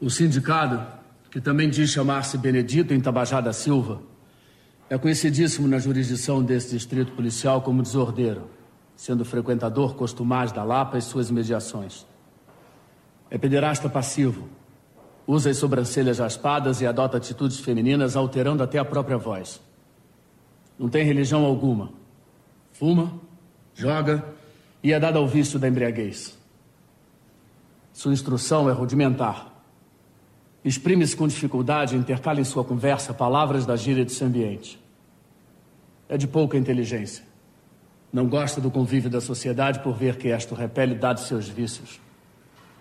O sindicado, que também diz chamar-se Benedito em Tabajada Silva, é conhecidíssimo na jurisdição desse distrito policial como desordeiro, sendo frequentador costumaz da Lapa e suas mediações. É pederasta passivo, usa as sobrancelhas raspadas e adota atitudes femininas, alterando até a própria voz. Não tem religião alguma. Fuma, joga e é dado ao vício da embriaguez. Sua instrução é rudimentar. Exprime-se com dificuldade e intercala em sua conversa palavras da gíria desse ambiente. É de pouca inteligência. Não gosta do convívio da sociedade por ver que esta repele dados seus vícios.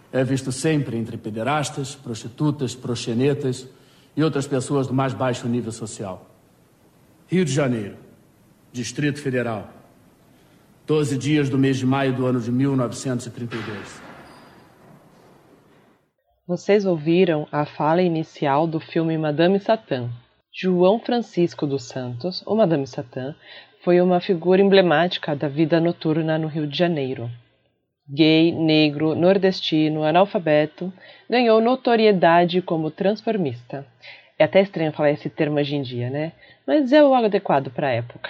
É visto sempre entre pederastas, prostitutas, proxenetas e outras pessoas do mais baixo nível social. Rio de Janeiro, Distrito Federal. 12 dias do mês de maio do ano de 1932. Vocês ouviram a fala inicial do filme Madame Satã. João Francisco dos Santos, ou Madame Satã, foi uma figura emblemática da vida noturna no Rio de Janeiro. Gay, negro, nordestino, analfabeto, ganhou notoriedade como transformista. É até estranho falar esse termo hoje em dia, né? Mas é o adequado para a época.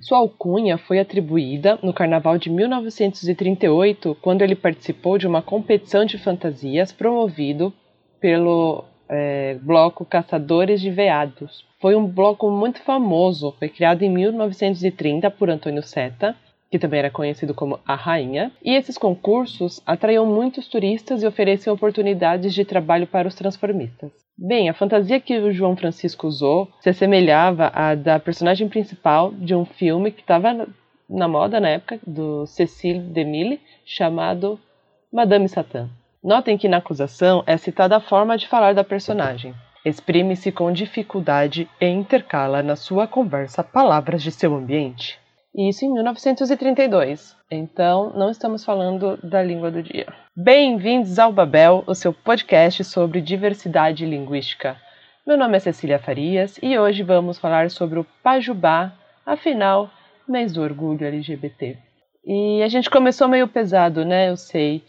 Sua alcunha foi atribuída no Carnaval de 1938, quando ele participou de uma competição de fantasias promovido pelo é, bloco Caçadores de Veados. Foi um bloco muito famoso, foi criado em 1930 por Antônio Seta, que também era conhecido como a Rainha, e esses concursos atraíam muitos turistas e ofereciam oportunidades de trabalho para os transformistas. Bem, a fantasia que o João Francisco usou se assemelhava à da personagem principal de um filme que estava na moda na época, do Cecile DeMille, chamado Madame Satã. Notem que na acusação é citada a forma de falar da personagem. Exprime-se com dificuldade e intercala na sua conversa palavras de seu ambiente. Isso em 1932. Então, não estamos falando da língua do dia. Bem-vindos ao Babel, o seu podcast sobre diversidade linguística. Meu nome é Cecília Farias e hoje vamos falar sobre o Pajubá, afinal, mês do orgulho LGBT. E a gente começou meio pesado, né? Eu sei.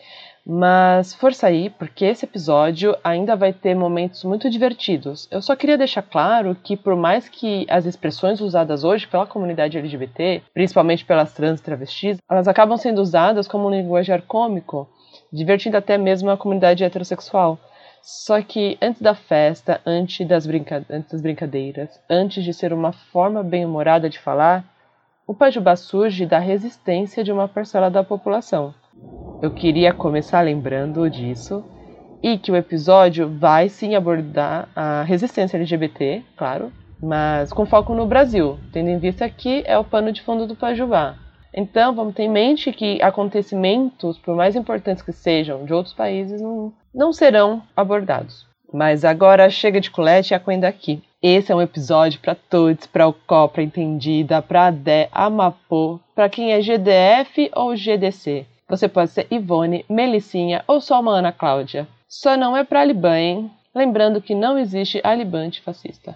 Mas força aí, porque esse episódio ainda vai ter momentos muito divertidos. Eu só queria deixar claro que, por mais que as expressões usadas hoje pela comunidade LGBT, principalmente pelas trans e travestis, elas acabam sendo usadas como um linguajar cômico, divertindo até mesmo a comunidade heterossexual. Só que antes da festa, antes das, brinca antes das brincadeiras, antes de ser uma forma bem-humorada de falar, o Pajubá surge da resistência de uma parcela da população eu queria começar lembrando disso e que o episódio vai sim abordar a resistência LGBT, claro, mas com foco no Brasil, tendo em vista que é o pano de fundo do Pajubá. Então, vamos ter em mente que acontecimentos, por mais importantes que sejam, de outros países, não, não serão abordados. Mas agora chega de colete e acuenda aqui. Esse é um episódio para todos, para o COP, para Entendida, para a DE, Amapô, para quem é GDF ou GDC. Você pode ser Ivone, Melicinha ou só uma Ana Cláudia. Só não é pra Liban, hein? Lembrando que não existe alibante fascista.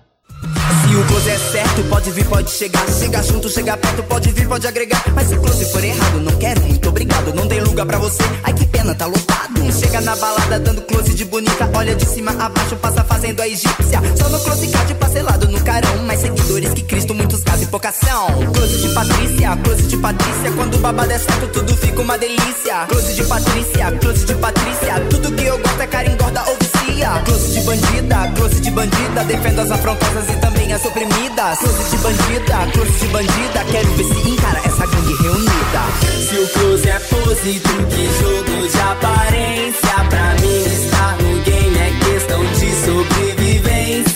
Se o close é certo, pode vir, pode chegar. Chega junto, chega perto, pode vir, pode agregar. Mas se o close for errado, não quero, muito obrigado. Não tem lugar pra você, ai que pena, tá lotado. Chega na balada dando close de bonita. Olha de cima a baixo, passa fazendo a egípcia. Só no close card parcelado no carão. Mais seguidores que Cristo, muitos casos e vocação. Close de Patrícia, close de Patrícia. Quando o babado é certo, tudo fica uma delícia. Close de Patrícia, close de Patrícia. Tudo que eu gosto é cara engorda ou vicia. Close de bandida, close de bandida. Defendo as afrontosas e também as oprimidas. Close de bandida, close de bandida. Quero ver se encara essa gangue reunida. Se o close é pose, truque, jogo de aparência. Pra mim, estar no game é questão de sobrevivência.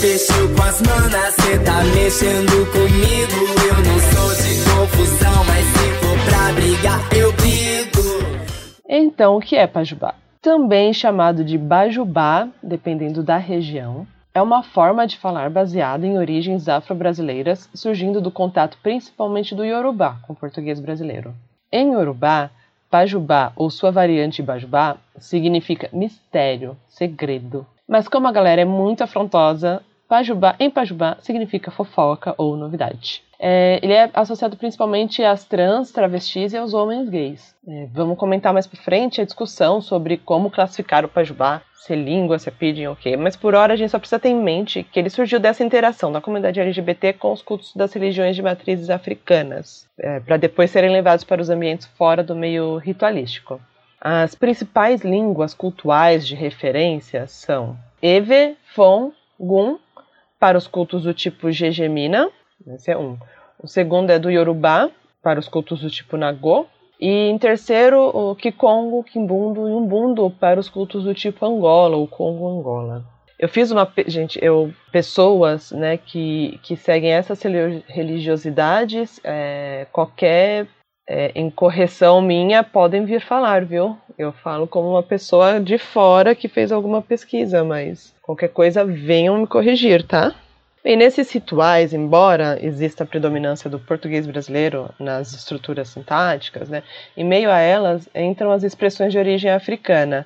Fechou com as manas, cê tá mexendo comigo. Eu não sou de confusão, mas se for pra brigar, eu brigo. Então, o que é Pajubá? Também chamado de Bajubá, dependendo da região, é uma forma de falar baseada em origens afro-brasileiras, surgindo do contato principalmente do Yorubá com o português brasileiro. Em Yorubá, Pajubá ou sua variante Bajubá significa mistério, segredo. Mas como a galera é muito afrontosa, Pajubá, em Pajubá, significa fofoca ou novidade. É, ele é associado principalmente às trans, travestis e aos homens gays. É, vamos comentar mais para frente a discussão sobre como classificar o Pajubá, se é língua, se é pidgin, ok. Mas por hora a gente só precisa ter em mente que ele surgiu dessa interação da comunidade LGBT com os cultos das religiões de matrizes africanas, é, para depois serem levados para os ambientes fora do meio ritualístico. As principais línguas cultuais de referência são Eve, Fon, Gun, para os cultos do tipo Gegemina, esse é um. O segundo é do Yorubá, para os cultos do tipo Nagô. E em terceiro, o Kikongo, Kimbundo e Umbundo, para os cultos do tipo Angola, ou Congo Angola. Eu fiz uma. Gente, eu. Pessoas né, que, que seguem essas religiosidades, é, qualquer é, incorreção minha podem vir falar, viu? Eu falo como uma pessoa de fora que fez alguma pesquisa, mas qualquer coisa venham me corrigir, tá? Bem, nesses rituais, embora exista a predominância do português brasileiro nas estruturas sintáticas, né, em meio a elas entram as expressões de origem africana,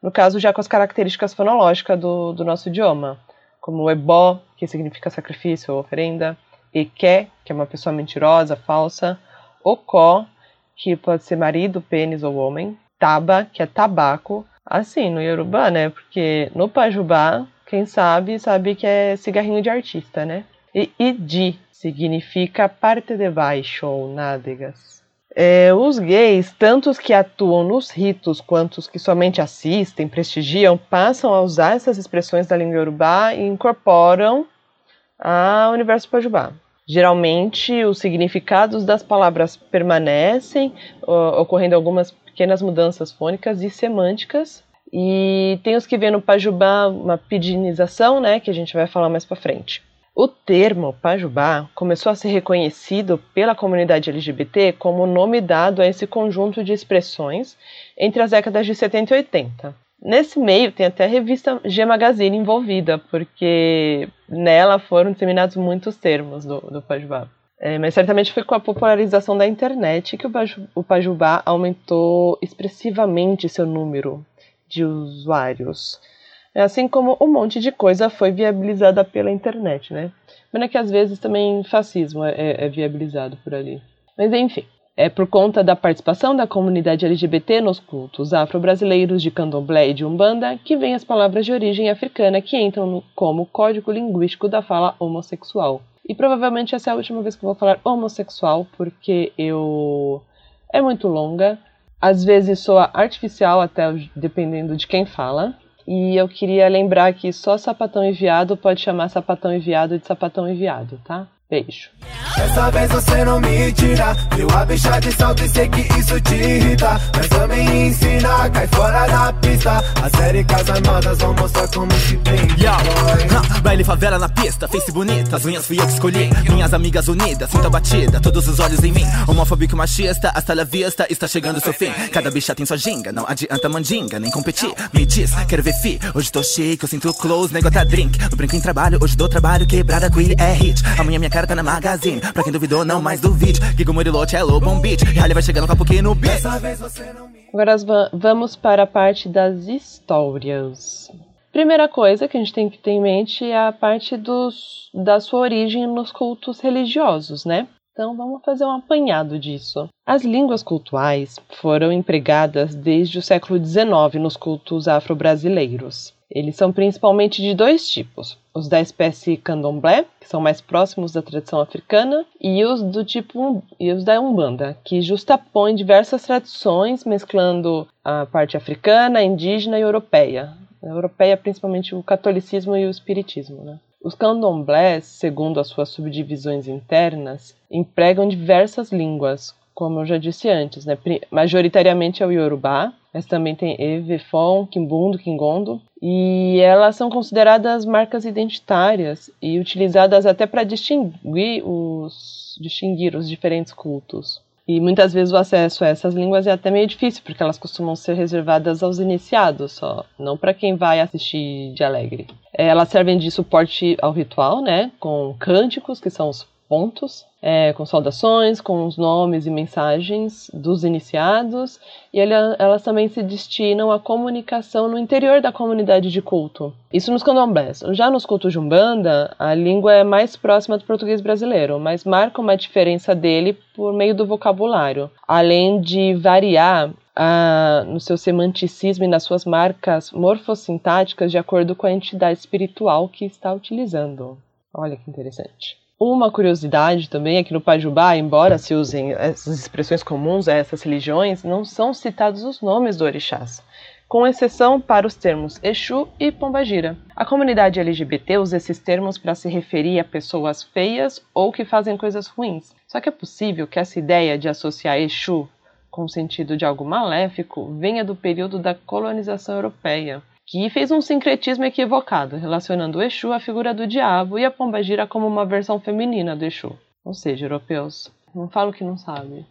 no caso já com as características fonológicas do, do nosso idioma, como ebó, que significa sacrifício ou oferenda, eké, que é uma pessoa mentirosa, falsa, Ocó, que pode ser marido, pênis ou homem. Taba, que é tabaco. Assim, no Yorubá, né? Porque no Pajubá, quem sabe, sabe que é cigarrinho de artista, né? E Idi significa parte de baixo ou nádegas. É, os gays, tanto os que atuam nos ritos quanto os que somente assistem, prestigiam, passam a usar essas expressões da língua Yorubá e incorporam ao universo Pajubá. Geralmente, os significados das palavras permanecem, ocorrendo algumas pequenas mudanças fônicas e semânticas. E tem os que vê no Pajubá uma pidginização, né, que a gente vai falar mais para frente. O termo Pajubá começou a ser reconhecido pela comunidade LGBT como nome dado a esse conjunto de expressões entre as décadas de 70 e 80. Nesse meio tem até a revista G Magazine envolvida, porque nela foram disseminados muitos termos do, do Pajubá. É, mas certamente foi com a popularização da internet que o, o Pajubá aumentou expressivamente seu número de usuários. É assim como um monte de coisa foi viabilizada pela internet, né? É que às vezes também fascismo é, é, é viabilizado por ali. Mas enfim, é por conta da participação da comunidade LGBT nos cultos afro-brasileiros de candomblé e de umbanda que vêm as palavras de origem africana que entram no, como código linguístico da fala homossexual. E provavelmente essa é a última vez que eu vou falar homossexual, porque eu é muito longa, às vezes soa artificial até dependendo de quem fala. E eu queria lembrar que só sapatão enviado pode chamar sapatão enviado de sapatão enviado, tá? Beijo. Dessa vez você não me tira. Viu a bicha de salto e sei que isso te irrita. Mas também ensina, cai fora da pista. A série Casa Armadas vão mostrar como se tem Yo, Baile favela na pista, face bonita As unhas fui eu que escolhi. Minhas amigas unidas, sinta batida Todos os olhos em mim. Homofóbico machista, hasta la vista Está chegando seu fim. Cada bicha tem sua ginga Não adianta mandinga, nem competir. Me diz, quero ver fi Hoje tô chique, eu sinto close Nego tá drink. Eu brinco em trabalho, hoje dou trabalho Quebrada, queer é hit. Amanhã minha cara tá na magazine Pra quem duvidou, não mais duvide Gigo é Beat E vai chegando com a pouquinho no beat Agora vamos para a parte das histórias. Primeira coisa que a gente tem que ter em mente é a parte dos, da sua origem nos cultos religiosos, né? Então vamos fazer um apanhado disso. As línguas cultuais foram empregadas desde o século XIX nos cultos afro-brasileiros. Eles são principalmente de dois tipos: os da espécie candomblé, que são mais próximos da tradição africana, e os do tipo e os da umbanda, que justapõem diversas tradições, mesclando a parte africana, indígena e europeia. A europeia, principalmente o catolicismo e o espiritismo, né? Os candomblés, segundo as suas subdivisões internas, empregam diversas línguas, como eu já disse antes, né? majoritariamente é o Yorubá, mas também tem Evefon, Kimbundo, Kingondo, e elas são consideradas marcas identitárias e utilizadas até para distinguir os, distinguir os diferentes cultos. E muitas vezes o acesso a essas línguas é até meio difícil, porque elas costumam ser reservadas aos iniciados só, não para quem vai assistir de alegre. Elas servem de suporte ao ritual, né, com cânticos, que são os pontos, é, com saudações, com os nomes e mensagens dos iniciados, e ele, elas também se destinam à comunicação no interior da comunidade de culto. Isso nos candomblés. Já nos cultos de Umbanda, a língua é mais próxima do português brasileiro, mas marca uma diferença dele por meio do vocabulário, além de variar ah, no seu semanticismo e nas suas marcas morfossintáticas de acordo com a entidade espiritual que está utilizando. Olha que interessante. Uma curiosidade também é que no Pajubá, embora se usem essas expressões comuns a essas religiões, não são citados os nomes do orixás, com exceção para os termos Exu e Pombagira. A comunidade LGBT usa esses termos para se referir a pessoas feias ou que fazem coisas ruins. Só que é possível que essa ideia de associar Exu com o sentido de algo maléfico venha do período da colonização europeia que fez um sincretismo equivocado, relacionando o Exu à figura do diabo e a pombagira como uma versão feminina do Exu. Ou seja, europeus, não falo que não sabe.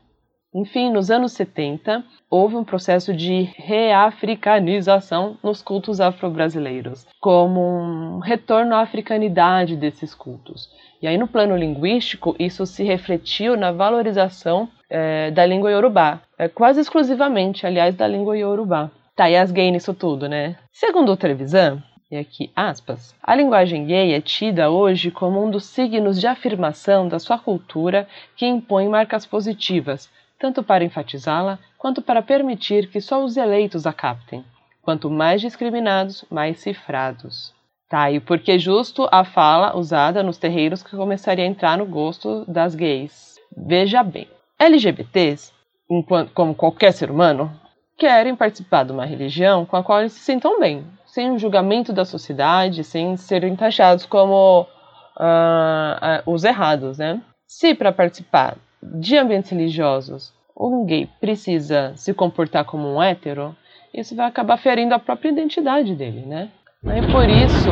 Enfim, nos anos 70, houve um processo de reafricanização nos cultos afro-brasileiros, como um retorno à africanidade desses cultos. E aí, no plano linguístico, isso se refletiu na valorização é, da língua iorubá, é, quase exclusivamente, aliás, da língua iorubá. Tá, e as gays nisso tudo, né? Segundo o Trevisan, e aqui aspas, a linguagem gay é tida hoje como um dos signos de afirmação da sua cultura que impõe marcas positivas, tanto para enfatizá-la quanto para permitir que só os eleitos a captem. Quanto mais discriminados, mais cifrados. Tá, e por que justo a fala usada nos terreiros que começaria a entrar no gosto das gays? Veja bem, LGBTs, enquanto, como qualquer ser humano, querem participar de uma religião com a qual eles se sintam bem, sem o julgamento da sociedade, sem serem taxados como uh, uh, os errados, né? Se para participar de ambientes religiosos um gay precisa se comportar como um hétero, isso vai acabar ferindo a própria identidade dele, né? E por isso,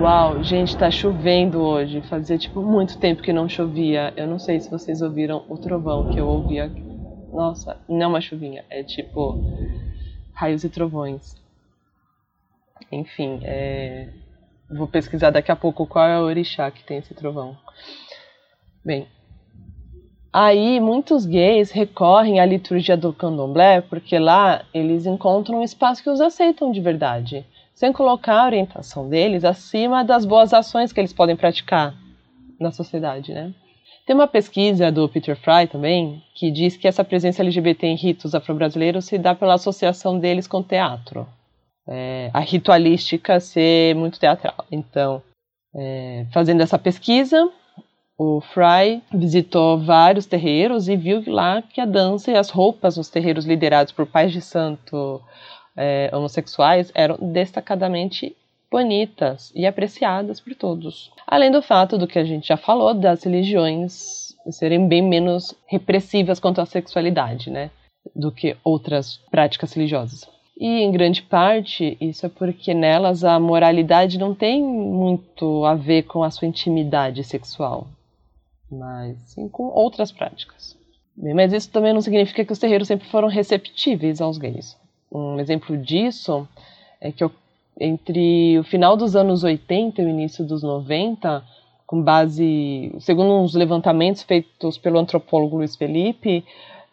uau, gente, tá chovendo hoje. Fazia tipo muito tempo que não chovia. Eu não sei se vocês ouviram o trovão que eu ouvi aqui nossa, não é uma chuvinha, é tipo raios e trovões. Enfim, é... vou pesquisar daqui a pouco qual é o orixá que tem esse trovão. Bem, aí muitos gays recorrem à liturgia do candomblé porque lá eles encontram um espaço que os aceitam de verdade, sem colocar a orientação deles acima das boas ações que eles podem praticar na sociedade, né? Tem uma pesquisa do Peter Fry também que diz que essa presença LGBT em ritos afro-brasileiros se dá pela associação deles com teatro. É, a ritualística ser muito teatral. Então, é, fazendo essa pesquisa, o Fry visitou vários terreiros e viu lá que a dança e as roupas nos terreiros liderados por pais de santo é, homossexuais eram destacadamente bonitas e apreciadas por todos. Além do fato do que a gente já falou das religiões serem bem menos repressivas quanto à sexualidade, né, do que outras práticas religiosas. E em grande parte isso é porque nelas a moralidade não tem muito a ver com a sua intimidade sexual, mas sim com outras práticas. Mas isso também não significa que os terreiros sempre foram receptíveis aos gays. Um exemplo disso é que entre o final dos anos 80 e o início dos 90, com base, segundo uns levantamentos feitos pelo antropólogo Luiz Felipe,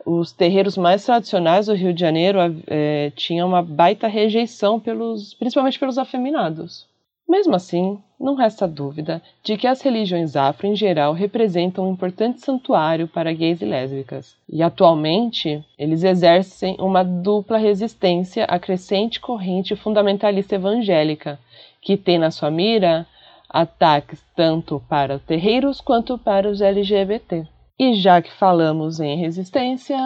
os terreiros mais tradicionais do Rio de Janeiro é, tinham uma baita rejeição, pelos, principalmente pelos afeminados. Mesmo assim, não resta dúvida de que as religiões afro em geral representam um importante santuário para gays e lésbicas, e atualmente eles exercem uma dupla resistência à crescente corrente fundamentalista evangélica, que tem na sua mira ataques tanto para terreiros quanto para os LGBT. E já que falamos em resistência,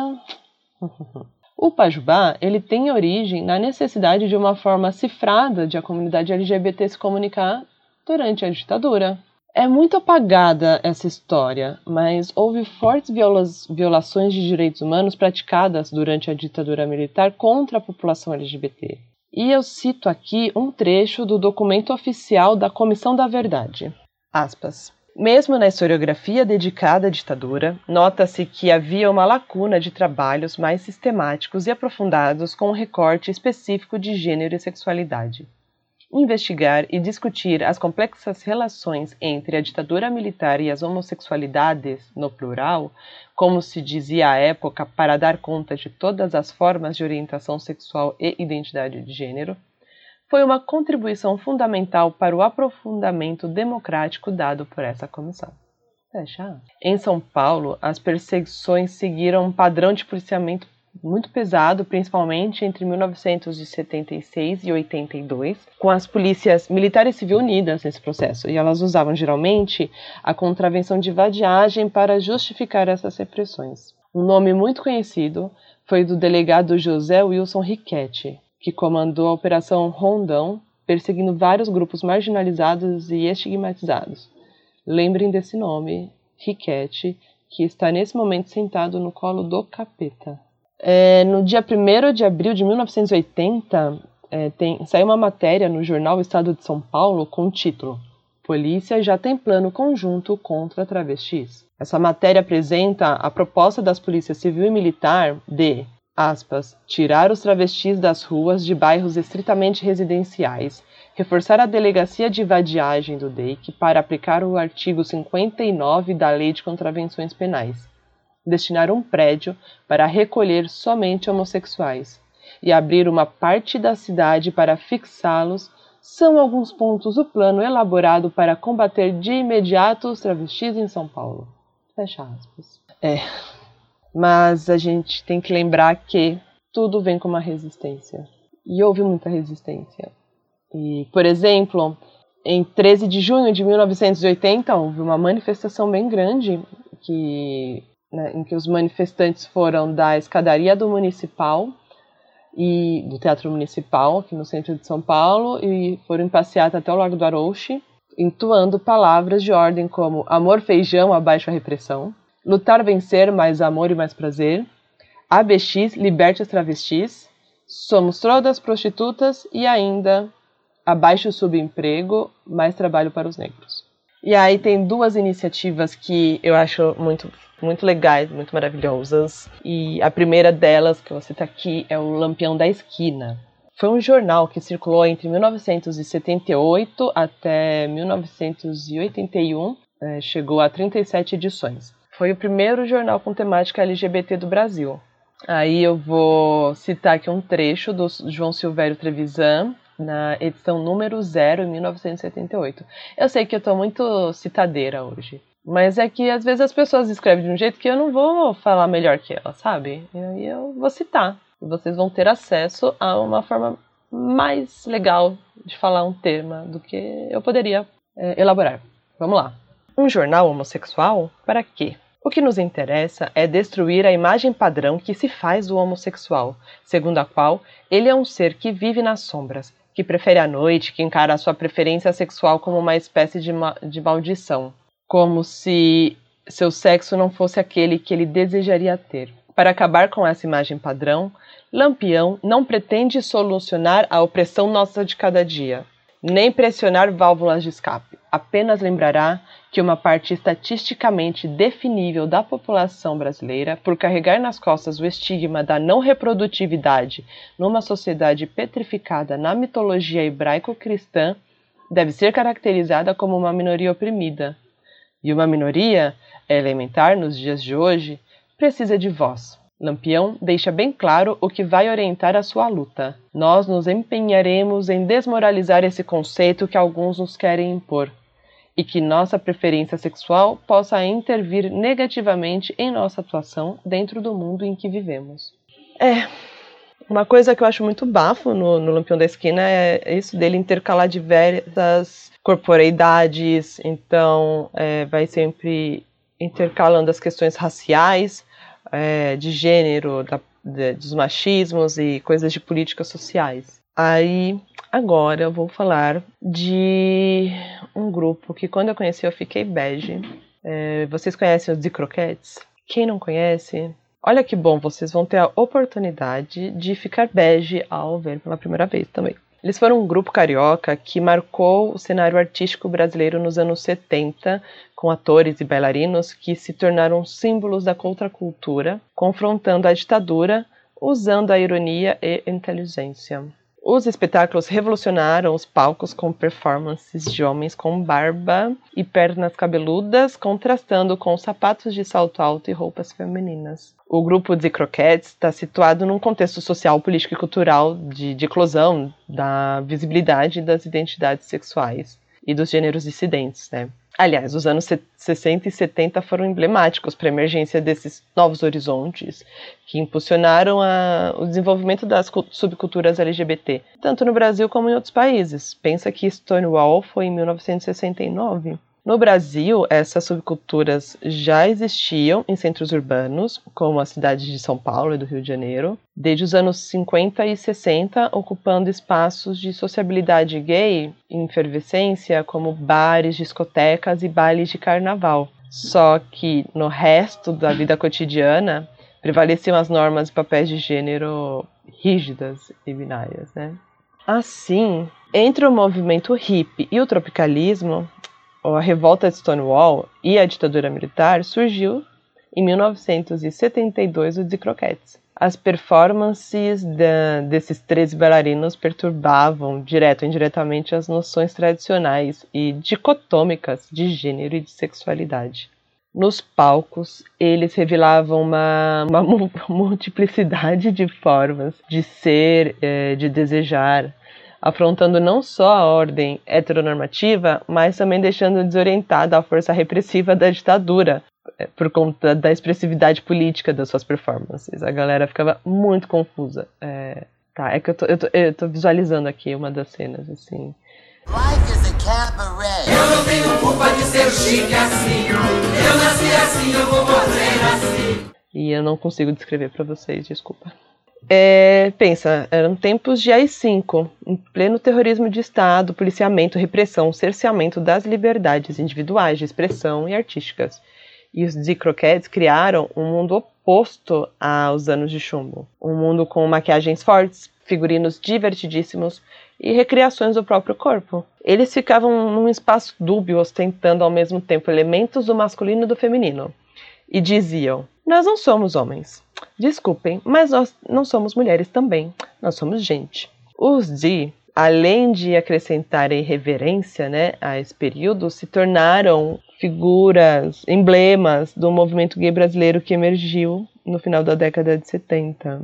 O Pajubá ele tem origem na necessidade de uma forma cifrada de a comunidade LGBT se comunicar durante a ditadura. É muito apagada essa história, mas houve fortes viola violações de direitos humanos praticadas durante a ditadura militar contra a população LGBT. E eu cito aqui um trecho do documento oficial da Comissão da Verdade. Aspas. Mesmo na historiografia dedicada à ditadura, nota-se que havia uma lacuna de trabalhos mais sistemáticos e aprofundados com um recorte específico de gênero e sexualidade. investigar e discutir as complexas relações entre a ditadura militar e as homossexualidades, no plural, como se dizia à época, para dar conta de todas as formas de orientação sexual e identidade de gênero, foi uma contribuição fundamental para o aprofundamento democrático dado por essa comissão. Fecha. Em São Paulo, as perseguições seguiram um padrão de policiamento muito pesado, principalmente entre 1976 e 82, com as polícias militar e civil unidas nesse processo, e elas usavam geralmente a contravenção de vadiagem para justificar essas repressões. Um nome muito conhecido foi do delegado José Wilson Riquetti, que comandou a Operação Rondão, perseguindo vários grupos marginalizados e estigmatizados. Lembrem desse nome, Riquetti, que está nesse momento sentado no colo do capeta. É, no dia 1 de abril de 1980, é, saiu uma matéria no jornal Estado de São Paulo com o título Polícia já tem plano conjunto contra travestis. Essa matéria apresenta a proposta das polícias civil e militar de, aspas, tirar os travestis das ruas de bairros estritamente residenciais, reforçar a delegacia de vadiagem do DEIC para aplicar o artigo 59 da Lei de Contravenções Penais destinar um prédio para recolher somente homossexuais e abrir uma parte da cidade para fixá-los são alguns pontos do plano elaborado para combater de imediato os travestis em São Paulo. Fecha aspas. É. Mas a gente tem que lembrar que tudo vem com uma resistência. E houve muita resistência. E, por exemplo, em 13 de junho de 1980 houve uma manifestação bem grande que né, em que os manifestantes foram da escadaria do Municipal e do Teatro Municipal, aqui no centro de São Paulo, e foram em passeata até o Largo do Arouche, entoando palavras de ordem como amor feijão, abaixo a repressão, lutar vencer, mais amor e mais prazer, ABX, liberte as travestis, somos todas prostitutas e ainda abaixo o subemprego, mais trabalho para os negros. E aí tem duas iniciativas que eu acho muito, muito legais, muito maravilhosas. E a primeira delas, que você está aqui, é o Lampião da Esquina. Foi um jornal que circulou entre 1978 até 1981, é, chegou a 37 edições. Foi o primeiro jornal com temática LGBT do Brasil. Aí eu vou citar aqui um trecho do João Silvério Trevisan, na edição número 0, em 1978. Eu sei que eu estou muito citadeira hoje, mas é que às vezes as pessoas escrevem de um jeito que eu não vou falar melhor que ela, sabe? E aí eu vou citar. E vocês vão ter acesso a uma forma mais legal de falar um tema do que eu poderia é, elaborar. Vamos lá. Um jornal homossexual? Para quê? O que nos interessa é destruir a imagem padrão que se faz do homossexual, segundo a qual ele é um ser que vive nas sombras, que prefere a noite, que encara a sua preferência sexual como uma espécie de, ma de maldição, como se seu sexo não fosse aquele que ele desejaria ter. Para acabar com essa imagem padrão, Lampião não pretende solucionar a opressão nossa de cada dia, nem pressionar válvulas de escape. Apenas lembrará que uma parte estatisticamente definível da população brasileira, por carregar nas costas o estigma da não reprodutividade numa sociedade petrificada na mitologia hebraico-cristã, deve ser caracterizada como uma minoria oprimida. E uma minoria, elementar nos dias de hoje, precisa de voz. Lampião deixa bem claro o que vai orientar a sua luta. Nós nos empenharemos em desmoralizar esse conceito que alguns nos querem impor, e que nossa preferência sexual possa intervir negativamente em nossa atuação dentro do mundo em que vivemos. É. Uma coisa que eu acho muito bafo no, no Lampião da Esquina é isso dele intercalar diversas corporeidades, então é, vai sempre intercalando as questões raciais é, de gênero, da, de, dos machismos e coisas de políticas sociais. Aí, agora eu vou falar de um grupo que quando eu conheci eu fiquei bege. É, vocês conhecem os The Croquettes? Quem não conhece, olha que bom, vocês vão ter a oportunidade de ficar bege ao ver pela primeira vez também. Eles foram um grupo carioca que marcou o cenário artístico brasileiro nos anos 70, com atores e bailarinos que se tornaram símbolos da contracultura, confrontando a ditadura usando a ironia e inteligência. Os espetáculos revolucionaram os palcos com performances de homens com barba e pernas cabeludas, contrastando com sapatos de salto alto e roupas femininas. O grupo de Croquettes está situado num contexto social, político e cultural de, de eclosão da visibilidade das identidades sexuais e dos gêneros dissidentes, né? Aliás, os anos 60 e 70 foram emblemáticos para a emergência desses novos horizontes, que impulsionaram a, o desenvolvimento das subculturas LGBT, tanto no Brasil como em outros países. Pensa que Stonewall foi em 1969. No Brasil, essas subculturas já existiam em centros urbanos, como a cidade de São Paulo e do Rio de Janeiro, desde os anos 50 e 60, ocupando espaços de sociabilidade gay em efervescência, como bares, discotecas e bailes de carnaval. Só que no resto da vida cotidiana prevaleciam as normas e papéis de gênero rígidas e binárias, né? Assim, entre o movimento hippie e o tropicalismo, a revolta de Stonewall e a ditadura militar, surgiu em 1972 o Croquettes. As performances da, desses 13 bailarinos perturbavam, direto ou indiretamente, as noções tradicionais e dicotômicas de gênero e de sexualidade. Nos palcos, eles revelavam uma, uma multiplicidade de formas de ser, eh, de desejar, afrontando não só a ordem heteronormativa, mas também deixando desorientada a força repressiva da ditadura, é, por conta da expressividade política das suas performances. A galera ficava muito confusa. É, tá, é que eu tô, eu, tô, eu tô visualizando aqui uma das cenas, assim. Life is a cabaret. Eu não tenho culpa de ser chique assim. Eu nasci assim, eu vou morrer assim. E eu não consigo descrever para vocês, desculpa. É, pensa, eram tempos de AI-5, em pleno terrorismo de Estado, policiamento, repressão, cerceamento das liberdades individuais de expressão e artísticas. E os Croquettes criaram um mundo oposto aos anos de chumbo. Um mundo com maquiagens fortes, figurinos divertidíssimos e recriações do próprio corpo. Eles ficavam num espaço dúbio, ostentando ao mesmo tempo elementos do masculino e do feminino. E diziam: Nós não somos homens Desculpem, mas nós não somos mulheres também, nós somos gente. Os D, além de acrescentarem reverência né, a esse período, se tornaram figuras, emblemas do movimento gay brasileiro que emergiu no final da década de 70.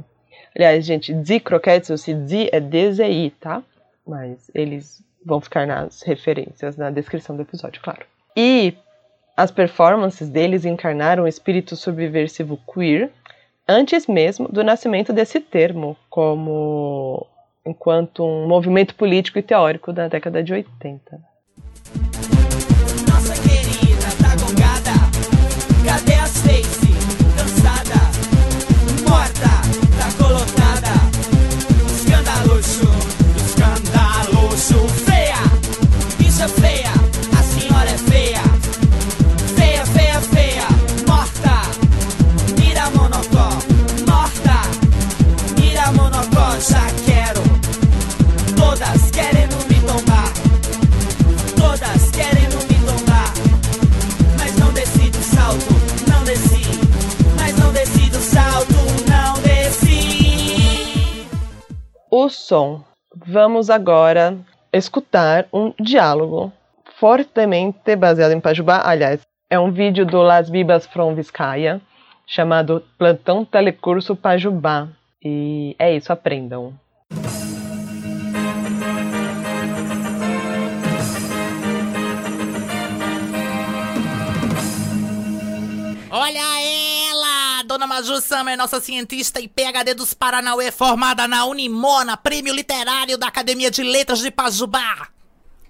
Aliás, gente, D Croquettes, se D é DZI, tá? Mas eles vão ficar nas referências, na descrição do episódio, claro. E as performances deles encarnaram o espírito subversivo queer, antes mesmo do nascimento desse termo, como enquanto um movimento político e teórico da década de 80. Vamos agora escutar um diálogo fortemente baseado em Pajubá. Aliás, é um vídeo do Las Bibas from Vizcaya chamado Plantão Telecurso Pajubá. E é isso, aprendam. Olha ela! Dona Maju Summer, nossa cientista e PhD dos Paranauê, formada na Unimona, prêmio literário da Academia de Letras de Pajubá.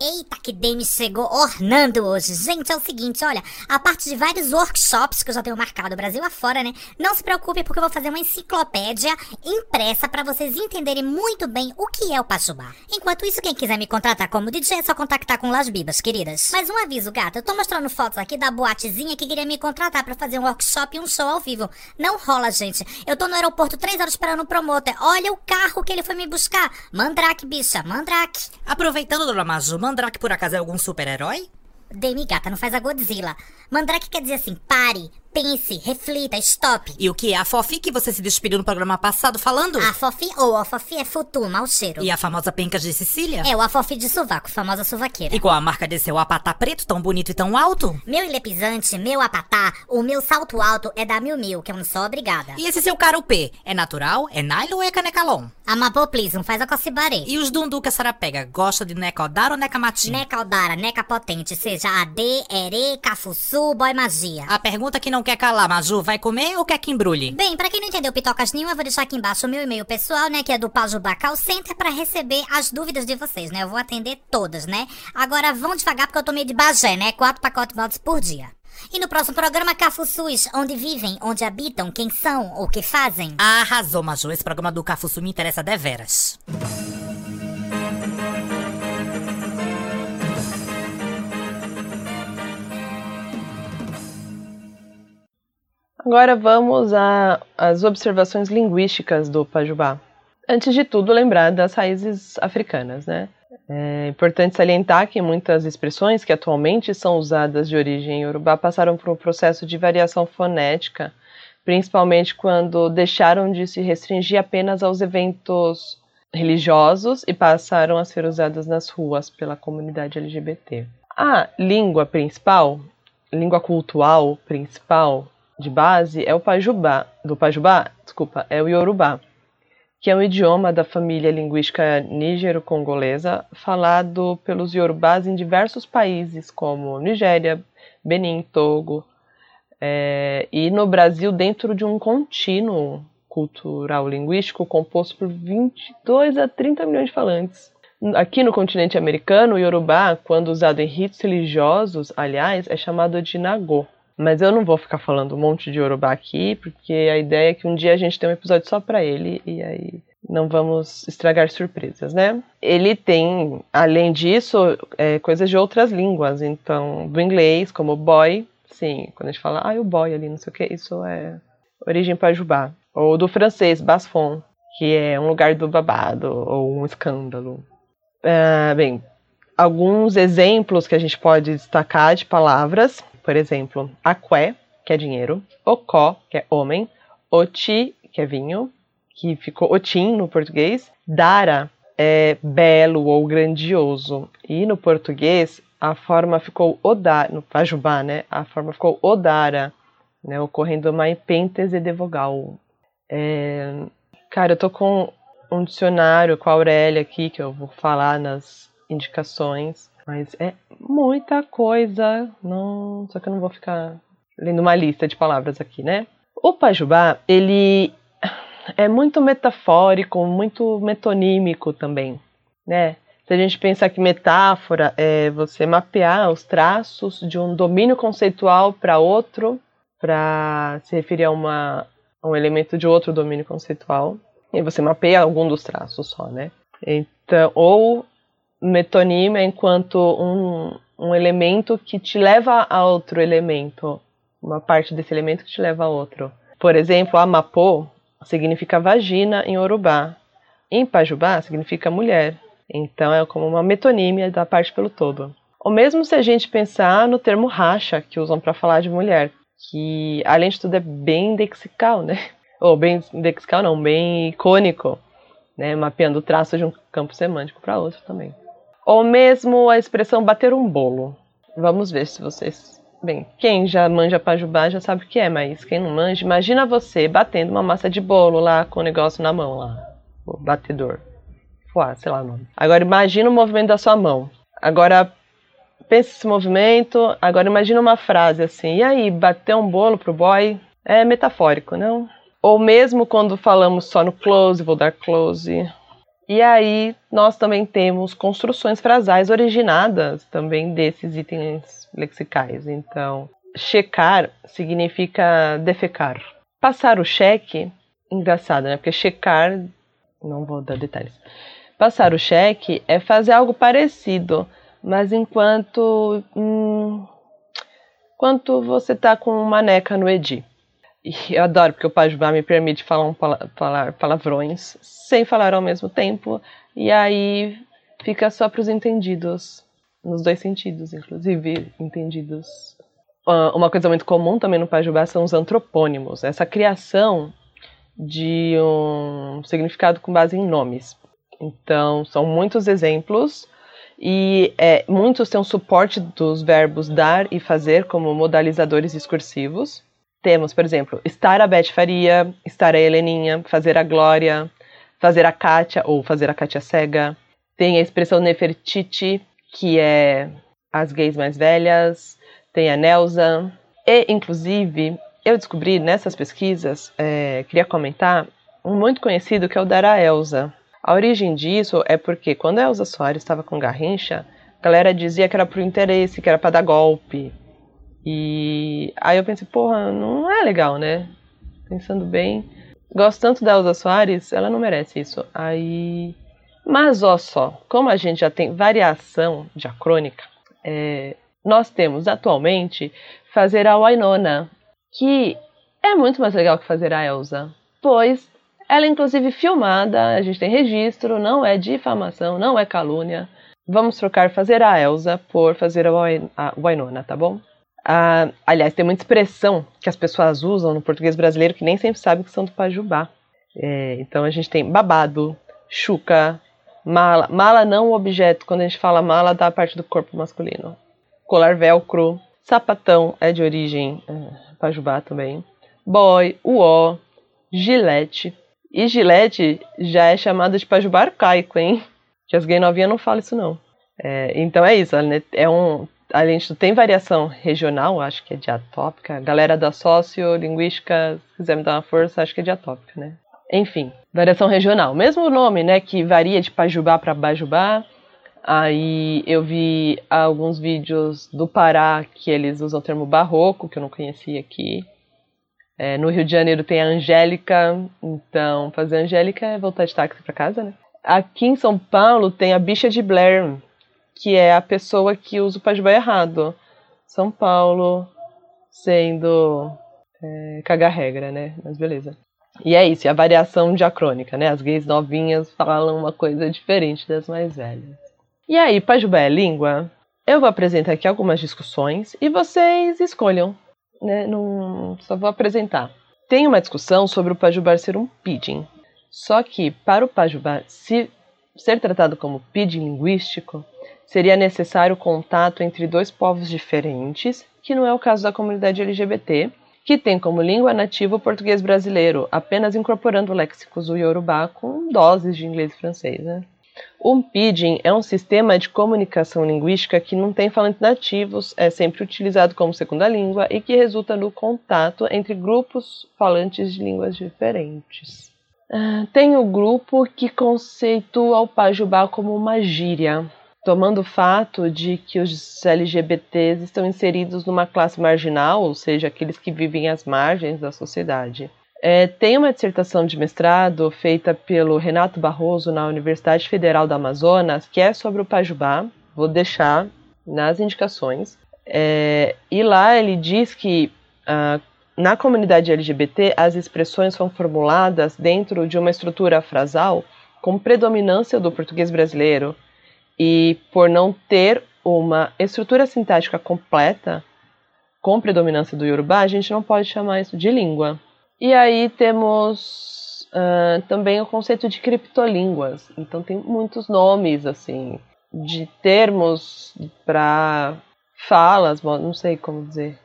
Eita, que Demi chegou ornando hoje. Gente, é o seguinte, olha, a parte de vários workshops que eu já tenho marcado Brasil afora, né? Não se preocupe porque eu vou fazer uma enciclopédia impressa para vocês entenderem muito bem o que é o Pachubá. Enquanto isso, quem quiser me contratar como DJ é só contactar com Las Bibas, queridas. Mas um aviso, gata, eu tô mostrando fotos aqui da boatezinha que queria me contratar para fazer um workshop e um show ao vivo. Não rola, gente. Eu tô no aeroporto três horas esperando o promoter. Olha o carro que ele foi me buscar. Mandrake, bicha, Mandrake. Aproveitando, Dona Mandrake por acaso é algum super-herói? Demi gata, não faz a Godzilla. Mandrake quer dizer assim, pare, pense, reflita, stop. E o que? A Fofi que você se despediu no programa passado falando? A fofi ou a fofi é futu, mau cheiro. E a famosa penca de Sicília? É o a fofi de sovaco, famosa sovaqueira. E qual a marca desse seu apatá preto tão bonito e tão alto? Meu ilepisante, meu apatá, o meu salto alto é da Mil Mil, que eu não sou obrigada. E esse seu carupê? É natural? É nylon ou é canecalon? Amapô, please, não faz a cocibaré. E os dundu que a senhora pega? Gosta de necodar ou neca matinho? Neca Potente, seja AD, Ere, Cafuçu, Boy Magia. A pergunta que não quer calar, Maju, vai comer ou quer que embrulhe? Bem, pra quem não entendeu pitocas nenhuma, eu vou deixar aqui embaixo o meu e-mail pessoal, né, que é do Pajubá Call Center, pra receber as dúvidas de vocês, né? Eu vou atender todas, né? Agora vão devagar porque eu tô meio de bagé, né? Quatro pacotes voltas por dia. E no próximo programa, Cafuçus, onde vivem, onde habitam, quem são, o que fazem. Arrasou, Maju. Esse programa do Cafuçu me interessa deveras. Agora vamos às observações linguísticas do Pajubá. Antes de tudo, lembrar das raízes africanas, né? É importante salientar que muitas expressões que atualmente são usadas de origem iorubá passaram por um processo de variação fonética, principalmente quando deixaram de se restringir apenas aos eventos religiosos e passaram a ser usadas nas ruas pela comunidade LGBT. A língua principal, língua cultural principal de base é o Pajubá, do Pajubá, desculpa, é o Yorubá que é um idioma da família linguística nígero-congolesa, falado pelos iorubás em diversos países, como Nigéria, Benin, Togo, é, e no Brasil, dentro de um contínuo cultural linguístico composto por 22 a 30 milhões de falantes. Aqui no continente americano, o Yorubá, quando usado em ritos religiosos, aliás, é chamado de Nagô. Mas eu não vou ficar falando um monte de Yorubá aqui, porque a ideia é que um dia a gente tem um episódio só para ele e aí não vamos estragar surpresas, né? Ele tem, além disso, é, coisas de outras línguas. Então, do inglês, como boy, sim, quando a gente fala, ah, o boy ali, não sei o que, isso é origem pajubá. Ou do francês, basfon, que é um lugar do babado ou um escândalo. É, bem, alguns exemplos que a gente pode destacar de palavras por exemplo, aqué, que é dinheiro, ocó, que é homem, oti, que é vinho, que ficou otim no português, dara é belo ou grandioso. E no português a forma ficou odara, no pajubá, né? A forma ficou odara, né? Ocorrendo uma empêntese de vogal. É... Cara, eu tô com um dicionário com a Aurélia aqui, que eu vou falar nas indicações. Mas é muita coisa, não, só que eu não vou ficar lendo uma lista de palavras aqui, né? O Pajubá, ele é muito metafórico, muito metonímico também, né? Se a gente pensar que metáfora é você mapear os traços de um domínio conceitual para outro, para se referir a, uma, a um elemento de outro domínio conceitual, e você mapeia algum dos traços só, né? Então, ou metonímia enquanto um, um elemento que te leva a outro elemento, uma parte desse elemento que te leva a outro. Por exemplo, amapô significa vagina em Urubá. Em Pajubá significa mulher. Então é como uma metonímia da parte pelo todo. Ou mesmo se a gente pensar no termo racha, que usam para falar de mulher, que além de tudo é bem lexical, né? Ou bem lexical não, bem icônico, né? Mapeando o traço de um campo semântico para outro também. Ou mesmo a expressão bater um bolo. Vamos ver se vocês. Bem, quem já manja pajubá já sabe o que é, mas quem não manja, imagina você batendo uma massa de bolo lá com o negócio na mão lá. O batedor. Fuá, sei lá o nome. Agora imagina o movimento da sua mão. Agora pensa esse movimento. Agora imagina uma frase assim. E aí, bater um bolo pro boy? É metafórico, não? Ou mesmo quando falamos só no close, vou dar close. E aí nós também temos construções frasais originadas também desses itens lexicais. Então, checar significa defecar. Passar o cheque, engraçado, né? Porque checar, não vou dar detalhes. Passar o cheque é fazer algo parecido, mas enquanto hum, enquanto você tá com uma neca no Edi. Eu adoro, porque o Pajubá me permite falar, um falar palavrões sem falar ao mesmo tempo. E aí fica só para os entendidos, nos dois sentidos, inclusive entendidos uma coisa muito comum também no Pajubá são os antropônimos, essa criação de um significado com base em nomes. Então, são muitos exemplos e é, muitos têm o suporte dos verbos dar e fazer como modalizadores discursivos. Temos, por exemplo, estar a Beth Faria, estar a Heleninha, fazer a Glória, fazer a Kátia ou fazer a Kátia cega. Tem a expressão Nefertiti, que é as gays mais velhas, tem a Nelsa. E, inclusive, eu descobri nessas pesquisas, é, queria comentar, um muito conhecido que é o Dara Elsa. A origem disso é porque quando a Elsa Soares estava com Garrincha, a galera dizia que era por interesse, que era para dar golpe. E aí eu pensei, porra, não é legal, né? Pensando bem, gosto tanto da Elsa Soares, ela não merece isso. Aí mas ó só, como a gente já tem variação diacrônica, é, nós temos atualmente fazer a Wainona, que é muito mais legal que fazer a Elsa, pois ela é inclusive filmada, a gente tem registro, não é difamação, não é calúnia. Vamos trocar fazer a Elsa por fazer a Wainona, tá bom? Ah, aliás, tem muita expressão que as pessoas usam no português brasileiro que nem sempre sabem que são do Pajubá. É, então a gente tem babado, chuca, Mala. Mala não objeto. Quando a gente fala mala, dá a parte do corpo masculino. Colar velcro. Sapatão é de origem é, pajubá também. Boy, uó, gilete. E gilete já é chamado de pajubá arcaico, hein? Que as gay novinhas não falam isso, não. É, então é isso, né? é um, a gente tem variação regional, acho que é diatópica. Galera da sociolinguística, se quiser me dar uma força, acho que é diatópica, né? Enfim, variação regional. Mesmo nome, né, que varia de Pajubá para Bajubá. Aí eu vi alguns vídeos do Pará que eles usam o termo barroco, que eu não conhecia aqui. É, no Rio de Janeiro tem a Angélica, então fazer Angélica é voltar de táxi para casa, né? Aqui em São Paulo tem a bicha de Blair, que é a pessoa que usa o Pajubá errado. São Paulo sendo é, cagar regra, né? Mas beleza. E é isso, a variação diacrônica, né? As gays novinhas falam uma coisa diferente das mais velhas. E aí, Pajubá é língua? Eu vou apresentar aqui algumas discussões e vocês escolham, né? Não, só vou apresentar. Tem uma discussão sobre o Pajubá ser um pidgin. Só que, para o Pajubá se, ser tratado como pidgin linguístico, seria necessário contato entre dois povos diferentes, que não é o caso da comunidade LGBT, que tem como língua nativa o português brasileiro, apenas incorporando léxicos do Yorubá com doses de inglês e francês. Né? O Pidgin é um sistema de comunicação linguística que não tem falantes nativos, é sempre utilizado como segunda língua e que resulta no contato entre grupos falantes de línguas diferentes. Uh, tem o grupo que conceitua o Pajubá como uma gíria, tomando o fato de que os LGBTs estão inseridos numa classe marginal, ou seja, aqueles que vivem às margens da sociedade. É, tem uma dissertação de mestrado feita pelo Renato Barroso na Universidade Federal do Amazonas, que é sobre o Pajubá, vou deixar nas indicações. É, e lá ele diz que ah, na comunidade LGBT as expressões são formuladas dentro de uma estrutura frasal com predominância do português brasileiro, e por não ter uma estrutura sintática completa, com predominância do Yorubá, a gente não pode chamar isso de língua. E aí temos uh, também o conceito de criptolínguas. Então tem muitos nomes assim de termos para falas, não sei como dizer,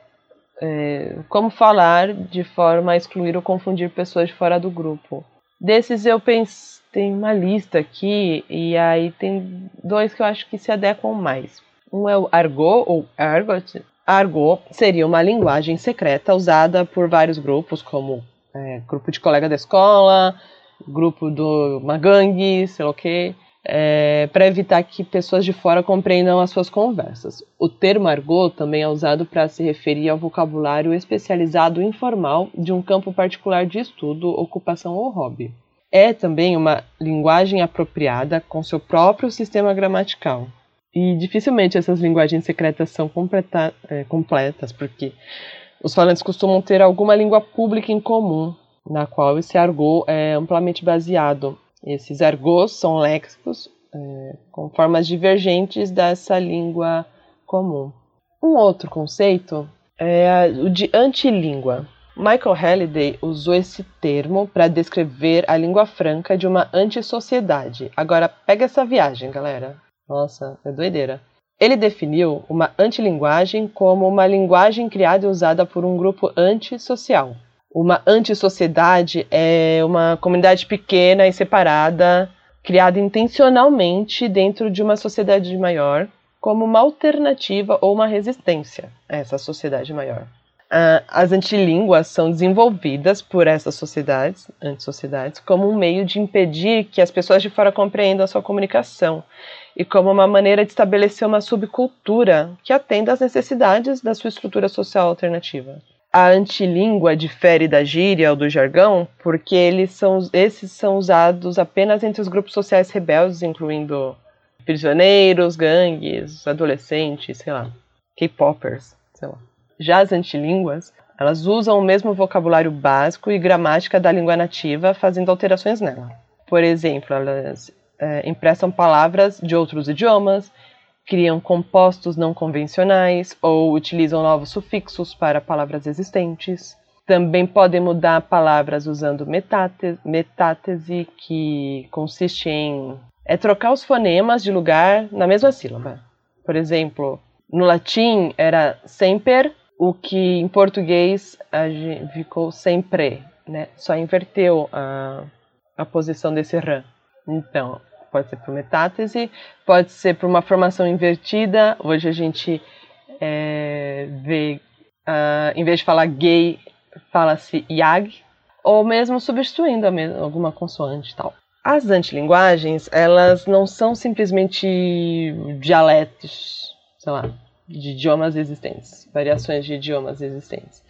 é, como falar de forma a excluir ou confundir pessoas de fora do grupo. Desses eu penso tem uma lista aqui e aí tem dois que eu acho que se adequam mais. Um é o argot ou argot. Argot seria uma linguagem secreta usada por vários grupos, como é, grupo de colega da escola, grupo do uma gangue, sei lá o quê, é, para evitar que pessoas de fora compreendam as suas conversas. O termo argot também é usado para se referir ao vocabulário especializado informal de um campo particular de estudo, ocupação ou hobby é também uma linguagem apropriada com seu próprio sistema gramatical. E dificilmente essas linguagens secretas são completa, é, completas, porque os falantes costumam ter alguma língua pública em comum, na qual esse argot é amplamente baseado. Esses argots são léxicos é, com formas divergentes dessa língua comum. Um outro conceito é o de antilíngua. Michael Halliday usou esse termo para descrever a língua franca de uma antissociedade. Agora, pega essa viagem, galera. Nossa, é doideira. Ele definiu uma antilinguagem como uma linguagem criada e usada por um grupo antissocial. Uma antissociedade é uma comunidade pequena e separada, criada intencionalmente dentro de uma sociedade maior, como uma alternativa ou uma resistência a essa sociedade maior. Uh, as antilínguas são desenvolvidas por essas sociedades, antissociedades, como um meio de impedir que as pessoas de fora compreendam a sua comunicação e como uma maneira de estabelecer uma subcultura que atenda às necessidades da sua estrutura social alternativa. A antilíngua difere da gíria ou do jargão porque eles são, esses são usados apenas entre os grupos sociais rebeldes, incluindo prisioneiros, gangues, adolescentes, sei lá, K-poppers, sei lá. Já as antilínguas, elas usam o mesmo vocabulário básico e gramática da língua nativa, fazendo alterações nela. Por exemplo, elas é, emprestam palavras de outros idiomas, criam compostos não convencionais ou utilizam novos sufixos para palavras existentes. Também podem mudar palavras usando metátese, metátese que consiste em é trocar os fonemas de lugar na mesma sílaba. Por exemplo, no latim era sempre, o que em português ficou sempre, né? Só inverteu a, a posição desse rã. Então, pode ser por metátese, pode ser por uma formação invertida. Hoje a gente é, vê, uh, em vez de falar gay, fala-se yag, ou mesmo substituindo alguma consoante e tal. As antilinguagens, elas não são simplesmente dialetos, sei lá, de idiomas existentes, variações de idiomas existentes.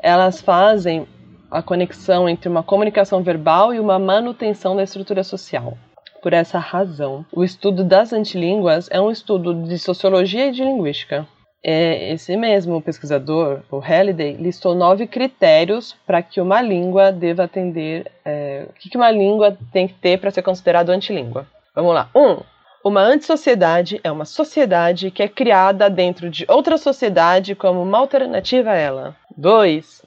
Elas fazem a conexão entre uma comunicação verbal e uma manutenção da estrutura social. Por essa razão, o estudo das antilínguas é um estudo de sociologia e de linguística. É esse mesmo pesquisador, o Halliday, listou nove critérios para que uma língua deva atender. É, o que uma língua tem que ter para ser considerado antilíngua? Vamos lá. Um, uma antissociedade é uma sociedade que é criada dentro de outra sociedade como uma alternativa a ela. 2.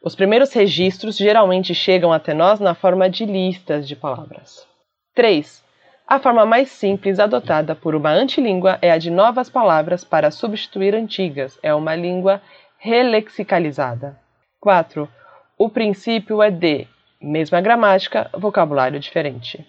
Os primeiros registros geralmente chegam até nós na forma de listas de palavras. 3. A forma mais simples adotada por uma antilíngua é a de novas palavras para substituir antigas. É uma língua relexicalizada. 4. O princípio é de mesma gramática, vocabulário diferente.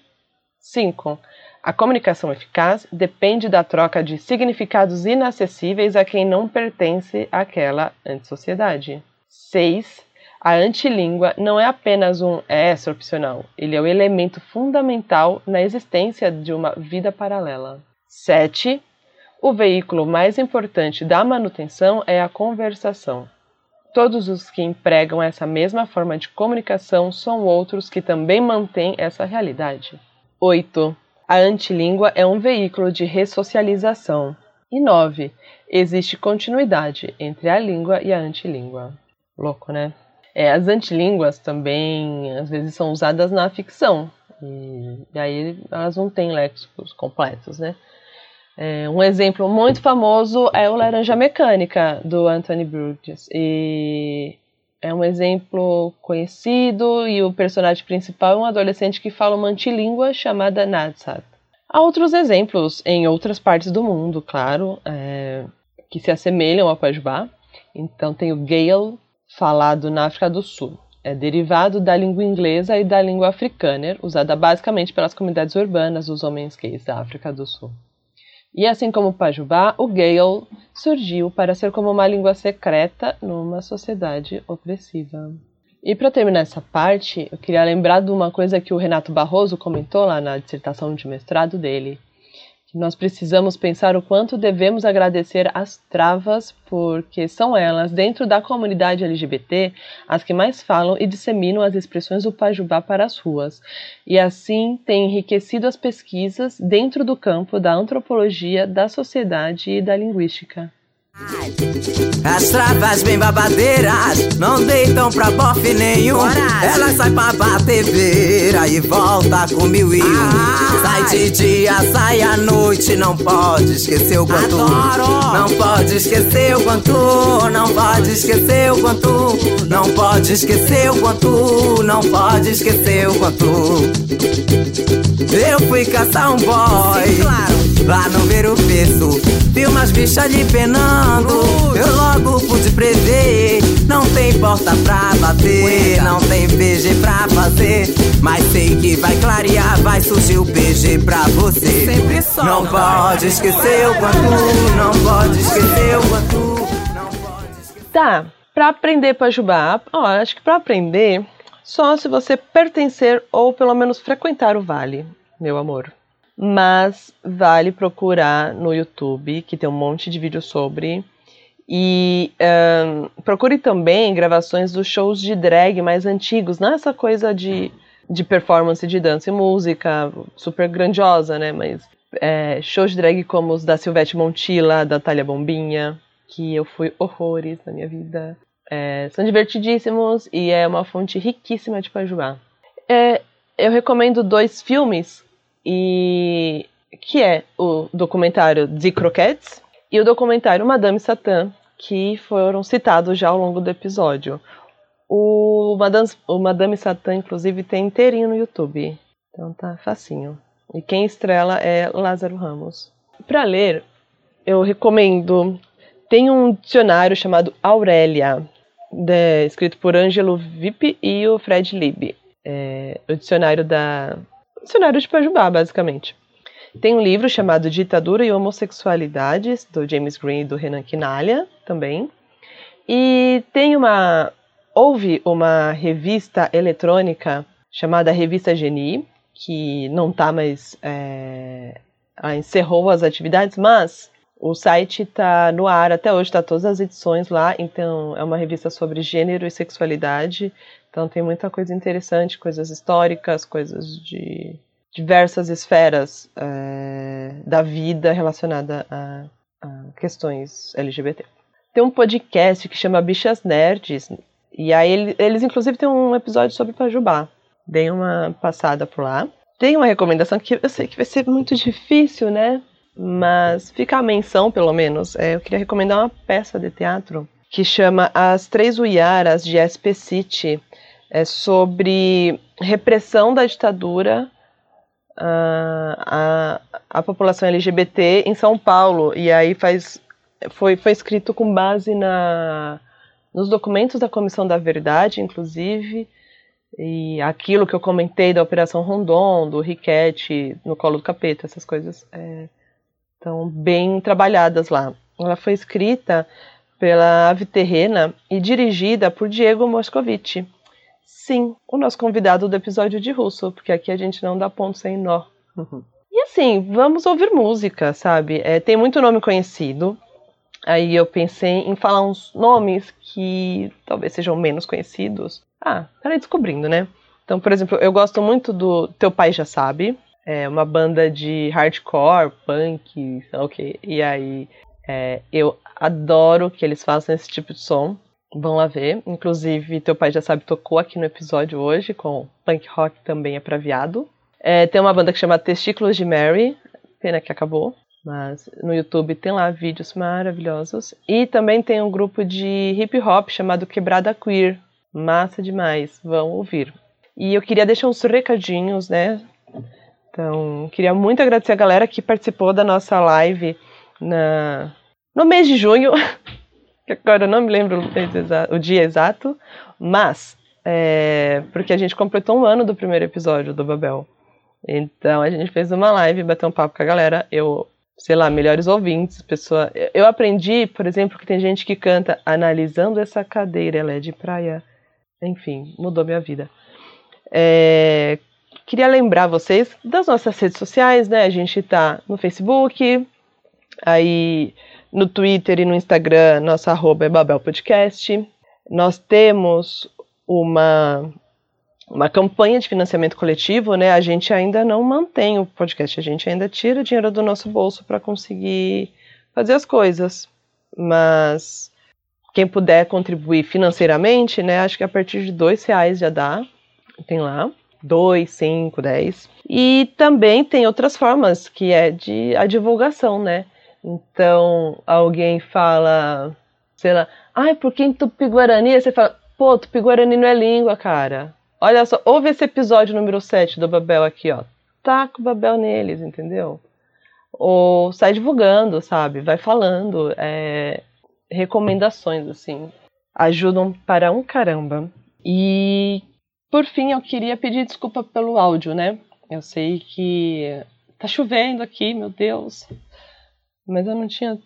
5. A comunicação eficaz depende da troca de significados inacessíveis a quem não pertence àquela antissociedade. 6. A antilíngua não é apenas um S opcional, ele é o elemento fundamental na existência de uma vida paralela. 7. O veículo mais importante da manutenção é a conversação. Todos os que empregam essa mesma forma de comunicação são outros que também mantêm essa realidade. 8. A antilíngua é um veículo de ressocialização. E 9. Existe continuidade entre a língua e a antilíngua. Louco, né? É, as antilínguas também, às vezes, são usadas na ficção. E, e aí elas não têm léxicos completos, né? É, um exemplo muito famoso é o Laranja Mecânica, do Anthony Burgess. E é um exemplo conhecido e o personagem principal é um adolescente que fala uma antilíngua chamada Nadsat. Há outros exemplos em outras partes do mundo, claro, é, que se assemelham ao Pajubá. Então tem o Gale, falado na África do Sul. É derivado da língua inglesa e da língua africana, usada basicamente pelas comunidades urbanas dos homens gays da África do Sul. E assim como o Pajubá, o Gael surgiu para ser como uma língua secreta numa sociedade opressiva. E para terminar essa parte, eu queria lembrar de uma coisa que o Renato Barroso comentou lá na dissertação de mestrado dele, nós precisamos pensar o quanto devemos agradecer as travas, porque são elas, dentro da comunidade LGBT, as que mais falam e disseminam as expressões do Pajubá para as ruas, e assim têm enriquecido as pesquisas dentro do campo da antropologia, da sociedade e da linguística. As travas bem babadeiras não deitam pra bofe nenhum. Ela sai pra bater beira e volta com mil e um. Sai de dia, sai à noite, não pode esquecer o quanto. Não pode esquecer o quanto, não pode esquecer o quanto. Não pode esquecer o quanto, não pode esquecer o quanto. Eu fui caçar um boy lá no ver o peso. Vi umas bichas ali penando. Eu logo pude prever. Não tem porta pra bater, não tem PG pra fazer. Mas sei que vai clarear, vai surgir o PG pra você. Não pode esquecer o quanto, não pode esquecer o quanto. Não. Tá, pra aprender Pajubá, ó, acho que pra aprender, só se você pertencer ou pelo menos frequentar o Vale, meu amor. Mas vale procurar no YouTube, que tem um monte de vídeo sobre. E ahn, procure também gravações dos shows de drag mais antigos, não essa coisa de, de performance de dança e música super grandiosa, né? Mas é, shows de drag como os da Silvete Montilla, da Thalia Bombinha, que eu fui horrores na minha vida. É, são divertidíssimos e é uma fonte riquíssima de Pajubá. É, eu recomendo dois filmes e que é o documentário The Croquettes e o documentário Madame Satã, que foram citados já ao longo do episódio. O Madame, o Madame Satã, inclusive, tem inteirinho no YouTube. Então tá facinho. E quem estrela é Lázaro Ramos. Para ler, eu recomendo. Tem um dicionário chamado Aurélia, de- escrito por Ângelo Vip e o Fred Lib. É, o dicionário da. Dicionário de Pajubá, basicamente. Tem um livro chamado Ditadura e Homossexualidades, do James Green e do Renan Quinalha, também. E tem uma. Houve uma revista eletrônica chamada Revista Geni, que não está mais. é, encerrou as atividades, mas o site está no ar até hoje, está todas as edições lá. Então, é uma revista sobre gênero e sexualidade. Então, tem muita coisa interessante, coisas históricas, coisas de diversas esferas é, da vida relacionada a, a questões LGBT. Tem um podcast que chama Bichas Nerds, e aí ele- eles inclusive têm um episódio sobre Pajubá. Dei uma passada por lá. Tem uma recomendação que eu sei que vai ser muito difícil, né? Mas fica a menção, pelo menos. É, eu queria recomendar uma peça de teatro que chama As Três Uiaras de SP City. É sobre repressão da ditadura a, a, a população LGBT em São Paulo. E aí faz, foi, foi escrito com base na, nos documentos da Comissão da Verdade, inclusive, e aquilo que eu comentei da Operação Rondon, do Riquete no colo do capeta, essas coisas estão bem trabalhadas lá. Ela foi escrita pela Ave Terrena e dirigida por Diego Moscovici. Sim, o nosso convidado do episódio de Russo, porque aqui a gente não dá ponto sem nó. E assim, vamos ouvir música, sabe? É, tem muito nome conhecido. Aí eu pensei em falar uns nomes que talvez sejam menos conhecidos. Ah, para descobrindo, né? Então, por exemplo, eu gosto muito do Teu Pai Já Sabe. É uma banda de hardcore, punk, sei lá o quê. E aí, é, eu adoro que eles façam esse tipo de som. Vão lá ver. Inclusive, Teu Pai Já Sabe tocou aqui no episódio hoje com punk rock também é pra viado. É, tem uma banda que chama Testículos de Mary. Pena que acabou. Mas no YouTube tem lá vídeos maravilhosos. E também tem um grupo de hip hop chamado Quebrada Queer. Massa demais. Vão ouvir. E eu queria deixar uns recadinhos, né? Então, queria muito agradecer a galera que participou da nossa live na... no mês de junho. Agora eu não me lembro o, dia exato, mas é, porque a gente completou um ano do primeiro episódio do Babel. Então a gente fez uma live, bateu um papo com a galera. Eu, sei lá, melhores ouvintes, pessoa. Eu aprendi, por exemplo, que tem gente que canta analisando essa cadeira, ela é de praia. Enfim, mudou minha vida. É, queria lembrar vocês das nossas redes sociais, né? A gente tá no Facebook, aí no Twitter e no Instagram, nossa arroba é Babel Podcast. Nós temos uma, uma campanha de financiamento coletivo, né? A gente ainda não mantém o podcast, a gente ainda tira dinheiro do nosso bolso para conseguir fazer as coisas. mas quem puder contribuir financeiramente, né? Acho que a partir de dois reais já dá. Tem lá. Dois, cinco, dez. E também tem outras formas, que é de a divulgação, né? Então, alguém fala, sei lá, ai, por que em Tupi-Guarani? Você fala, pô, Tupi-Guarani não é língua, cara. Olha só, ouve esse episódio número 7 do Babel aqui, ó. Taca o Babel neles, entendeu? Ou sai divulgando, sabe? Vai falando. É, recomendações, assim. Ajudam para um caramba. E, por fim, eu queria pedir desculpa pelo áudio, né? Eu sei que tá chovendo aqui, meu Deus. Mas eu não tinha,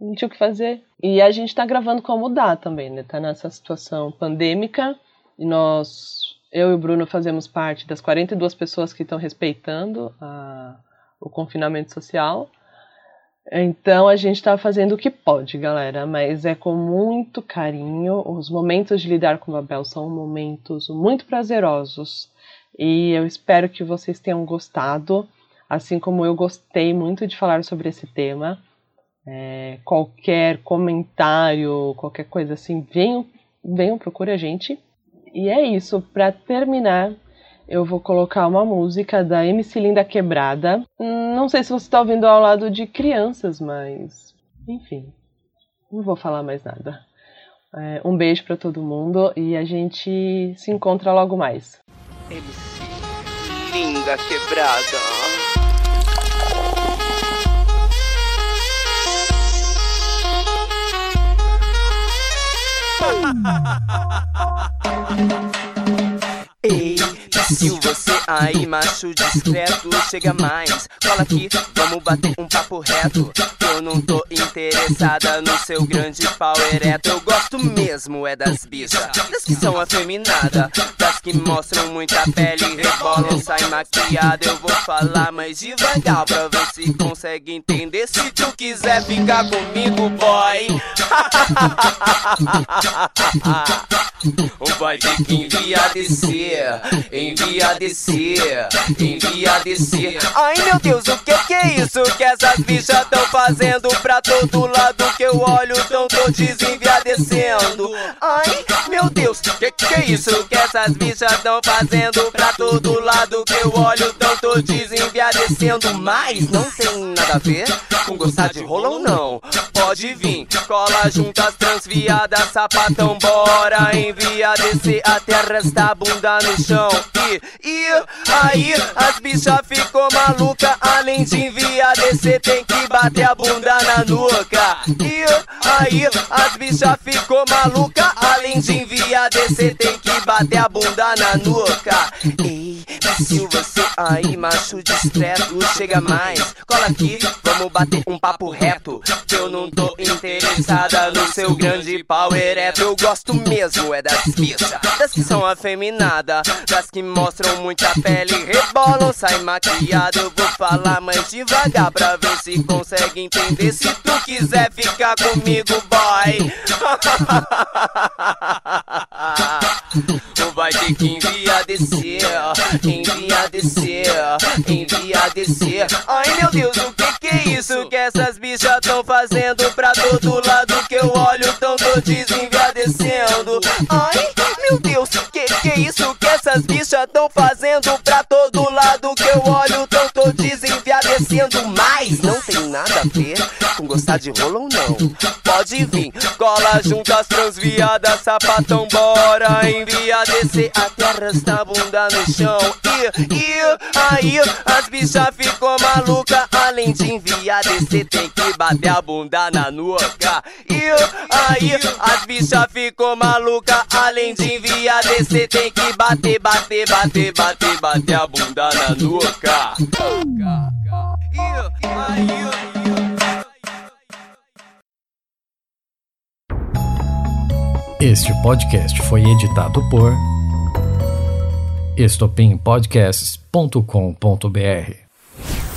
não tinha o que fazer. E a gente tá gravando como dá também, né? Tá nessa situação pandêmica. E nós, eu e o Bruno, fazemos parte das 42 pessoas que estão respeitando a, o confinamento social. Então a gente está fazendo o que pode, galera, mas é com muito carinho. Os momentos de lidar com o Babel são momentos muito prazerosos e eu espero que vocês tenham gostado, assim como eu gostei muito de falar sobre esse tema. É, qualquer comentário, qualquer coisa assim, venham, venham, procure a gente. E é isso, para terminar, eu vou colocar uma música da MC Linda Quebrada. Não sei se você está ouvindo ao lado de crianças, mas. Enfim. Não vou falar mais nada. É, um beijo para todo mundo e a gente se encontra logo mais. MC Linda Quebrada. Aí, macho discreto, chega mais. Cola aqui, vamos bater um papo reto. Eu não tô interessada no seu grande pau ereto. Eu gosto mesmo é das bichas, das que são afeminadas, das que mostram muita pele, rebolam, saem maquiada. Eu vou falar mais devagar pra ver se consegue entender. Se tu quiser ficar comigo, boy. Vai ter que enviar descer, envia descer, envia descer. Ai meu Deus, o que que é isso que essas bichas tão fazendo pra todo lado que eu olho? Tão todos enviadecendo. Ai meu Deus, que que é isso que essas bichas tão fazendo pra todo lado que eu olho? Tão todos enviadecendo. Mas não tem nada a ver com gostar de rolão, não. Pode vir, cola juntas, transviadas, sapatão, bora envia descer até arrastar a bunda no chão. E, e aí as bichas ficou maluca, além de enviar descer, tem que bater a bunda na nuca. E aí as bichas ficou maluca, além de enviar descer, tem que bater a bunda na nuca. Ei, se você aí, macho discreto, chega mais, cola aqui, vamos bater um papo reto. Que eu não tô interessada no seu grande pau ereto. Eu gosto mesmo, é das bichas, das que são afeminadas, das que mostram muita pele, rebolam, sai maquiada. Eu vou falar mais devagar pra ver se consegue entender. Se tu quiser ficar comigo, boy. Vai ter que enviar descer, enviar descer, enviar descer. Ai meu Deus, o que que é isso que essas bichas tão fazendo pra todo lado que eu olho? Tão todos enviar descendo. Ai meu Deus, que que é isso que essas bichas tão fazendo pra todo lado que eu olho? Tão todos enviar descendo. Mas não tem nada a ver com gostar de rolão, não. Pode vir, cola juntas, transviadas, sapatão, bora envia descer até arrastar bunda no chão. E, e aí as bichas ficou maluca, além de enviar descer, tem que bater a bunda na nuca. E aí as bichas ficou maluca, além de enviar descer, tem que bater, bater, bater, bater, bater a bunda na nuca. Este podcast foi editado por estopimpodcasts.com.br.